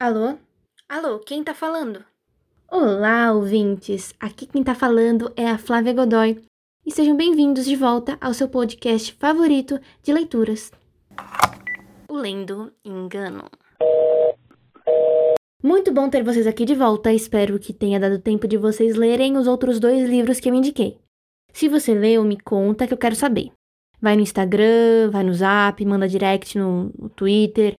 Alô? Alô, quem tá falando? Olá, ouvintes! Aqui quem tá falando é a Flávia Godoy e sejam bem-vindos de volta ao seu podcast favorito de leituras. O Lendo Engano. Muito bom ter vocês aqui de volta, espero que tenha dado tempo de vocês lerem os outros dois livros que eu indiquei. Se você leu, me conta que eu quero saber. Vai no Instagram, vai no Zap, manda direct no, no Twitter.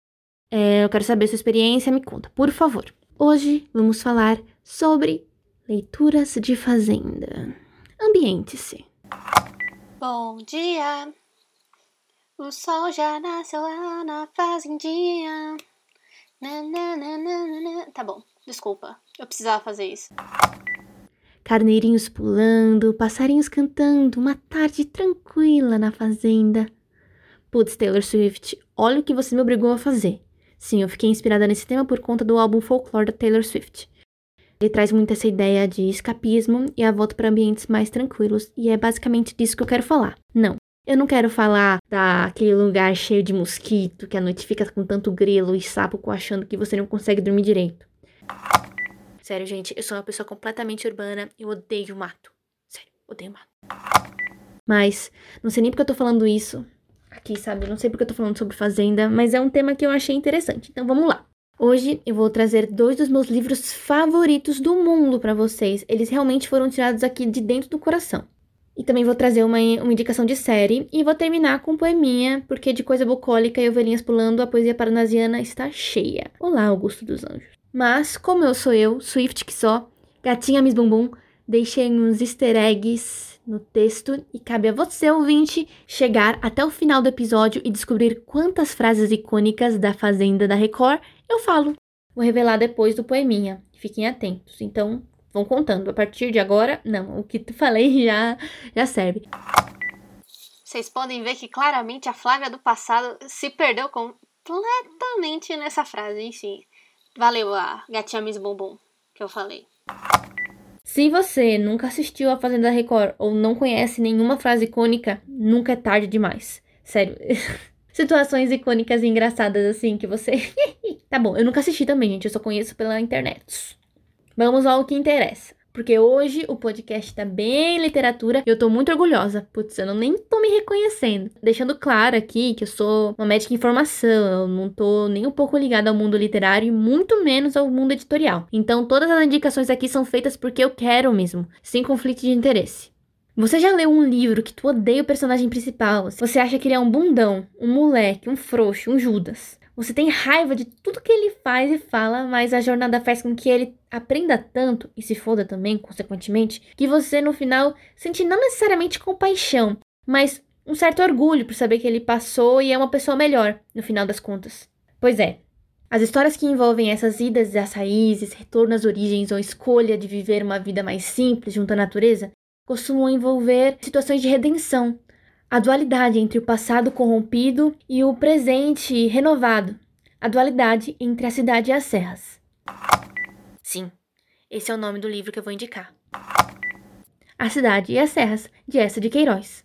É, eu quero saber sua experiência, me conta, por favor. Hoje vamos falar sobre leituras de fazenda. Ambiente-se. Bom dia, o sol já nasceu lá na fazendinha. Nananana. Tá bom, desculpa, eu precisava fazer isso. Carneirinhos pulando, passarinhos cantando, uma tarde tranquila na fazenda. Putz, Taylor Swift, olha o que você me obrigou a fazer. Sim, eu fiquei inspirada nesse tema por conta do álbum Folklore da Taylor Swift. Ele traz muito essa ideia de escapismo e a volta para ambientes mais tranquilos, e é basicamente disso que eu quero falar. Não, eu não quero falar daquele lugar cheio de mosquito, que a noite fica com tanto grilo e sapo achando que você não consegue dormir direito. Sério, gente, eu sou uma pessoa completamente urbana, eu odeio mato. Sério, odeio mato. Mas, não sei nem porque eu tô falando isso aqui, sabe? Eu não sei porque eu tô falando sobre fazenda, mas é um tema que eu achei interessante. Então vamos lá. Hoje eu vou trazer dois dos meus livros favoritos do mundo para vocês. Eles realmente foram tirados aqui de dentro do coração. E também vou trazer uma, uma indicação de série e vou terminar com um poeminha, porque de coisa bucólica e ovelhinhas pulando, a poesia paranasiana está cheia. Olá, Augusto dos Anjos. Mas, como eu sou eu, Swift que só, gatinha Miss Bumbum, deixei uns easter eggs no texto e cabe a você, ouvinte, chegar até o final do episódio e descobrir quantas frases icônicas da Fazenda da Record eu falo. Vou revelar depois do poeminha. Fiquem atentos. Então, vão contando. A partir de agora, não, o que tu falei já, já serve. Vocês podem ver que claramente a Flávia do passado se perdeu completamente nessa frase, enfim. Valeu a gatinha Miss Bumbum que eu falei. Se você nunca assistiu a Fazenda Record ou não conhece nenhuma frase icônica, nunca é tarde demais. Sério. Situações icônicas e engraçadas assim que você. tá bom, eu nunca assisti também, gente. Eu só conheço pela internet. Vamos ao que interessa. Porque hoje o podcast tá bem literatura e eu tô muito orgulhosa. Putz, eu não, nem tô me reconhecendo. Deixando claro aqui que eu sou uma médica em formação, eu não tô nem um pouco ligada ao mundo literário e muito menos ao mundo editorial. Então todas as indicações aqui são feitas porque eu quero mesmo, sem conflito de interesse. Você já leu um livro que tu odeia o personagem principal? Você acha que ele é um bundão, um moleque, um frouxo, um Judas? Você tem raiva de tudo que ele faz e fala, mas a jornada faz com que ele aprenda tanto e se foda também, consequentemente, que você no final sente não necessariamente compaixão, mas um certo orgulho por saber que ele passou e é uma pessoa melhor, no final das contas. Pois é, as histórias que envolvem essas idas às raízes, retorno às origens ou escolha de viver uma vida mais simples junto à natureza costumam envolver situações de redenção, a dualidade entre o passado corrompido e o presente renovado, a dualidade entre a cidade e as serras. Sim, esse é o nome do livro que eu vou indicar. A Cidade e as Serras, de Essa de Queiroz.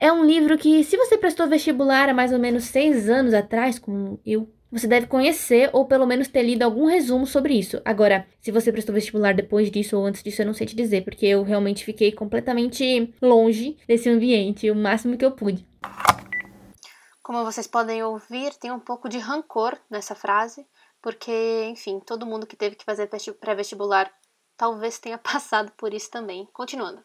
É um livro que, se você prestou vestibular há mais ou menos seis anos atrás, como eu, você deve conhecer ou pelo menos ter lido algum resumo sobre isso. Agora, se você prestou vestibular depois disso ou antes disso, eu não sei te dizer, porque eu realmente fiquei completamente longe desse ambiente, o máximo que eu pude. Como vocês podem ouvir, tem um pouco de rancor nessa frase, porque, enfim, todo mundo que teve que fazer pré-vestibular talvez tenha passado por isso também. Continuando.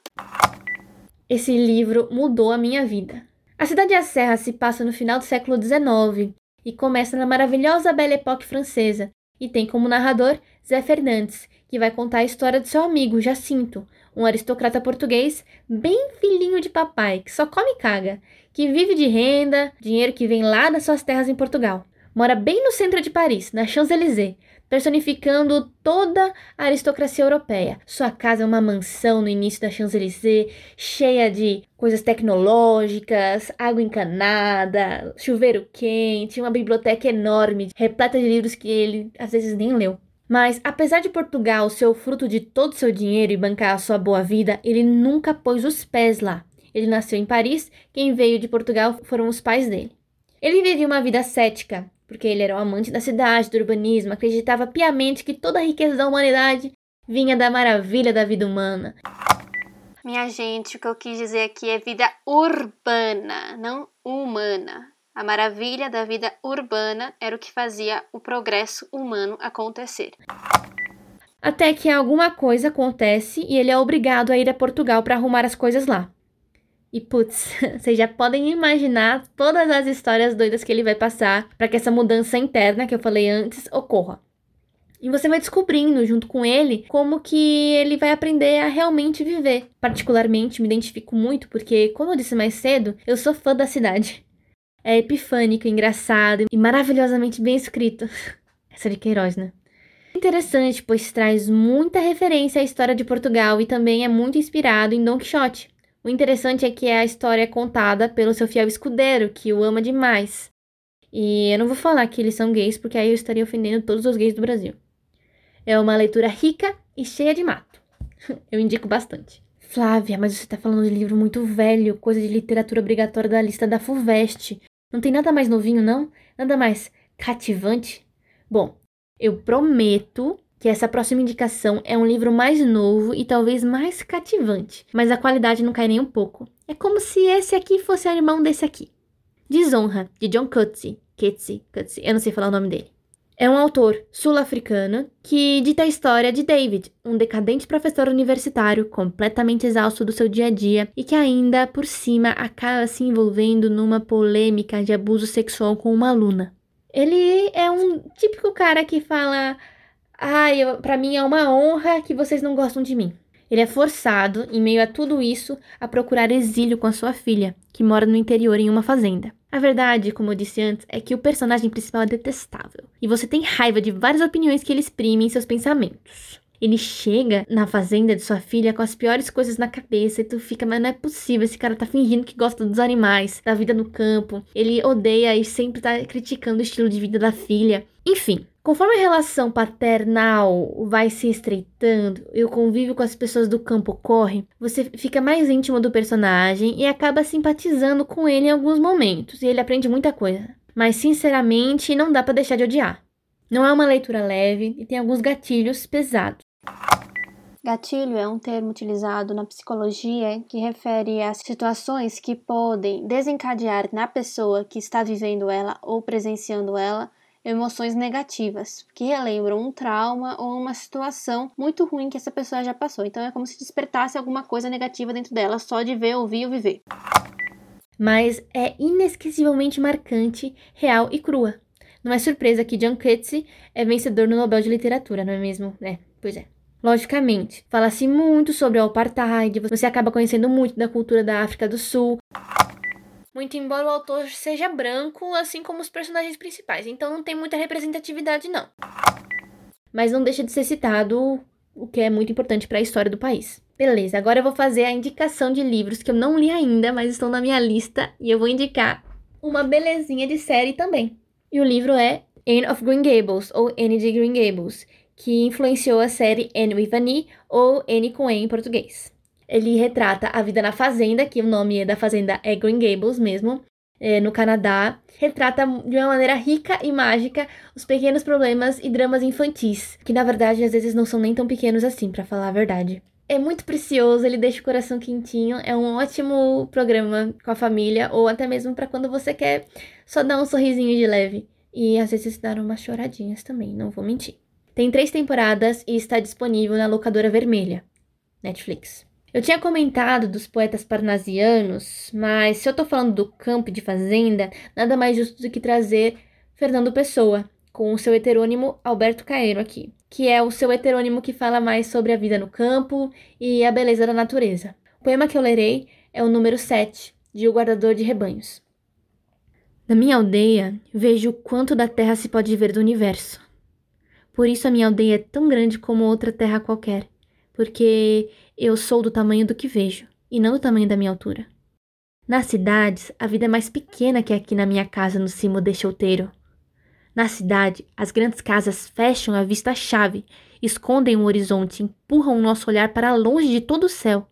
Esse livro mudou a minha vida. A Cidade da Serra se passa no final do século XIX e começa na maravilhosa Belle Époque francesa, e tem como narrador Zé Fernandes, que vai contar a história do seu amigo Jacinto, um aristocrata português bem filhinho de papai, que só come e caga, que vive de renda, dinheiro que vem lá das suas terras em Portugal. Mora bem no centro de Paris, na Champs-Élysées, personificando toda a aristocracia europeia. Sua casa é uma mansão no início da Champs-Élysées, cheia de coisas tecnológicas, água encanada, chuveiro quente, uma biblioteca enorme, repleta de livros que ele às vezes nem leu. Mas, apesar de Portugal ser o fruto de todo o seu dinheiro e bancar a sua boa vida, ele nunca pôs os pés lá. Ele nasceu em Paris, quem veio de Portugal foram os pais dele. Ele vivia uma vida cética, porque ele era um amante da cidade, do urbanismo, acreditava piamente que toda a riqueza da humanidade vinha da maravilha da vida humana. Minha gente, o que eu quis dizer aqui é vida urbana, não humana. A maravilha da vida urbana era o que fazia o progresso humano acontecer. Até que alguma coisa acontece e ele é obrigado a ir a Portugal para arrumar as coisas lá. E putz, vocês já podem imaginar todas as histórias doidas que ele vai passar para que essa mudança interna que eu falei antes ocorra. E você vai descobrindo junto com ele como que ele vai aprender a realmente viver. Particularmente me identifico muito porque, como eu disse mais cedo, eu sou fã da cidade. É epifânico, engraçado e maravilhosamente bem escrito. Essa de Queiroz, né? Interessante, pois traz muita referência à história de Portugal e também é muito inspirado em Don Quixote. O interessante é que a história é contada pelo seu fiel escudeiro, que o ama demais. E eu não vou falar que eles são gays, porque aí eu estaria ofendendo todos os gays do Brasil. É uma leitura rica e cheia de mato. Eu indico bastante. Flávia, mas você tá falando de livro muito velho, coisa de literatura obrigatória da lista da FUVEST. Não tem nada mais novinho, não? Nada mais cativante? Bom, eu prometo que essa próxima indicação é um livro mais novo e talvez mais cativante, mas a qualidade não cai nem um pouco. É como se esse aqui fosse irmão desse aqui. Desonra, de John Coetzee. Coetzee, Coetzee, eu não sei falar o nome dele. É um autor sul-africano que dita a história de David, um decadente professor universitário completamente exausto do seu dia a dia e que ainda por cima acaba se envolvendo numa polêmica de abuso sexual com uma aluna. Ele é um típico cara que fala: "Ai, ah, para mim é uma honra que vocês não gostam de mim". Ele é forçado, em meio a tudo isso, a procurar exílio com a sua filha, que mora no interior em uma fazenda. A verdade, como eu disse antes, é que o personagem principal é detestável, e você tem raiva de várias opiniões que ele exprime em seus pensamentos. Ele chega na fazenda de sua filha com as piores coisas na cabeça e tu fica, mas não é possível, esse cara tá fingindo que gosta dos animais, da vida no campo. Ele odeia e sempre tá criticando o estilo de vida da filha. Enfim, Conforme a relação paternal vai se estreitando e o convívio com as pessoas do campo ocorre, você fica mais íntimo do personagem e acaba simpatizando com ele em alguns momentos, e ele aprende muita coisa. Mas sinceramente, não dá para deixar de odiar. Não é uma leitura leve e tem alguns gatilhos pesados. Gatilho é um termo utilizado na psicologia que refere a situações que podem desencadear na pessoa que está vivendo ela ou presenciando ela emoções negativas, que relembram um trauma ou uma situação muito ruim que essa pessoa já passou. Então é como se despertasse alguma coisa negativa dentro dela só de ver, ouvir ou viver. Mas é inesquecivelmente marcante, real e crua. Não é surpresa que John Coetzee é vencedor no Nobel de Literatura, não é mesmo? É, pois é. Logicamente, fala-se muito sobre o apartheid, você acaba conhecendo muito da cultura da África do Sul muito embora o autor seja branco, assim como os personagens principais, então não tem muita representatividade não. Mas não deixa de ser citado, o que é muito importante para a história do país. Beleza, agora eu vou fazer a indicação de livros que eu não li ainda, mas estão na minha lista e eu vou indicar uma belezinha de série também. E o livro é Anne of Green Gables ou Anne de Green Gables, que influenciou a série Anne with an ou Anne com E em português. Ele retrata a vida na fazenda, que o nome da fazenda é Green Gables mesmo, é, no Canadá. Retrata de uma maneira rica e mágica os pequenos problemas e dramas infantis, que na verdade às vezes não são nem tão pequenos assim, para falar a verdade. É muito precioso, ele deixa o coração quentinho, é um ótimo programa com a família, ou até mesmo para quando você quer só dar um sorrisinho de leve. E às vezes dar umas choradinhas também, não vou mentir. Tem três temporadas e está disponível na locadora vermelha, Netflix. Eu tinha comentado dos poetas parnasianos, mas se eu tô falando do campo de fazenda, nada mais justo do que trazer Fernando Pessoa, com o seu heterônimo Alberto Caeiro aqui, que é o seu heterônimo que fala mais sobre a vida no campo e a beleza da natureza. O poema que eu lerei é o número 7, de O Guardador de Rebanhos. Na minha aldeia, vejo o quanto da terra se pode ver do universo. Por isso a minha aldeia é tão grande como outra terra qualquer, porque eu sou do tamanho do que vejo, e não do tamanho da minha altura. Nas cidades, a vida é mais pequena que aqui na minha casa no cimo deste outeiro. Na cidade, as grandes casas fecham a vista-chave, escondem o horizonte, empurram o nosso olhar para longe de todo o céu.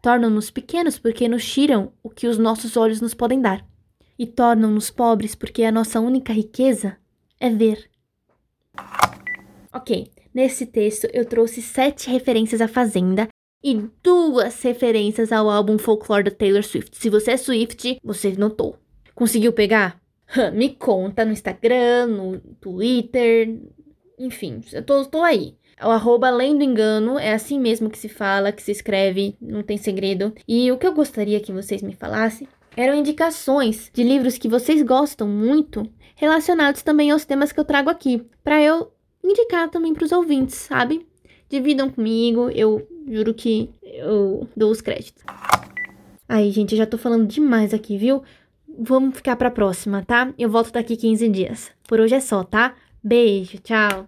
Tornam-nos pequenos porque nos tiram o que os nossos olhos nos podem dar. e tornam-nos pobres porque a nossa única riqueza é ver. Ok, nesse texto eu trouxe sete referências à Fazenda e duas referências ao álbum Folklore da Taylor Swift. Se você é Swift, você notou. Conseguiu pegar? Me conta no Instagram, no Twitter, enfim, eu tô, tô aí. O arroba além do engano, é assim mesmo que se fala, que se escreve, não tem segredo. E o que eu gostaria que vocês me falassem eram indicações de livros que vocês gostam muito, relacionados também aos temas que eu trago aqui, para eu indicar também para os ouvintes, sabe? Dividam comigo, eu juro que eu dou os créditos. Aí, gente, eu já tô falando demais aqui, viu? Vamos ficar pra próxima, tá? Eu volto daqui 15 dias. Por hoje é só, tá? Beijo, tchau.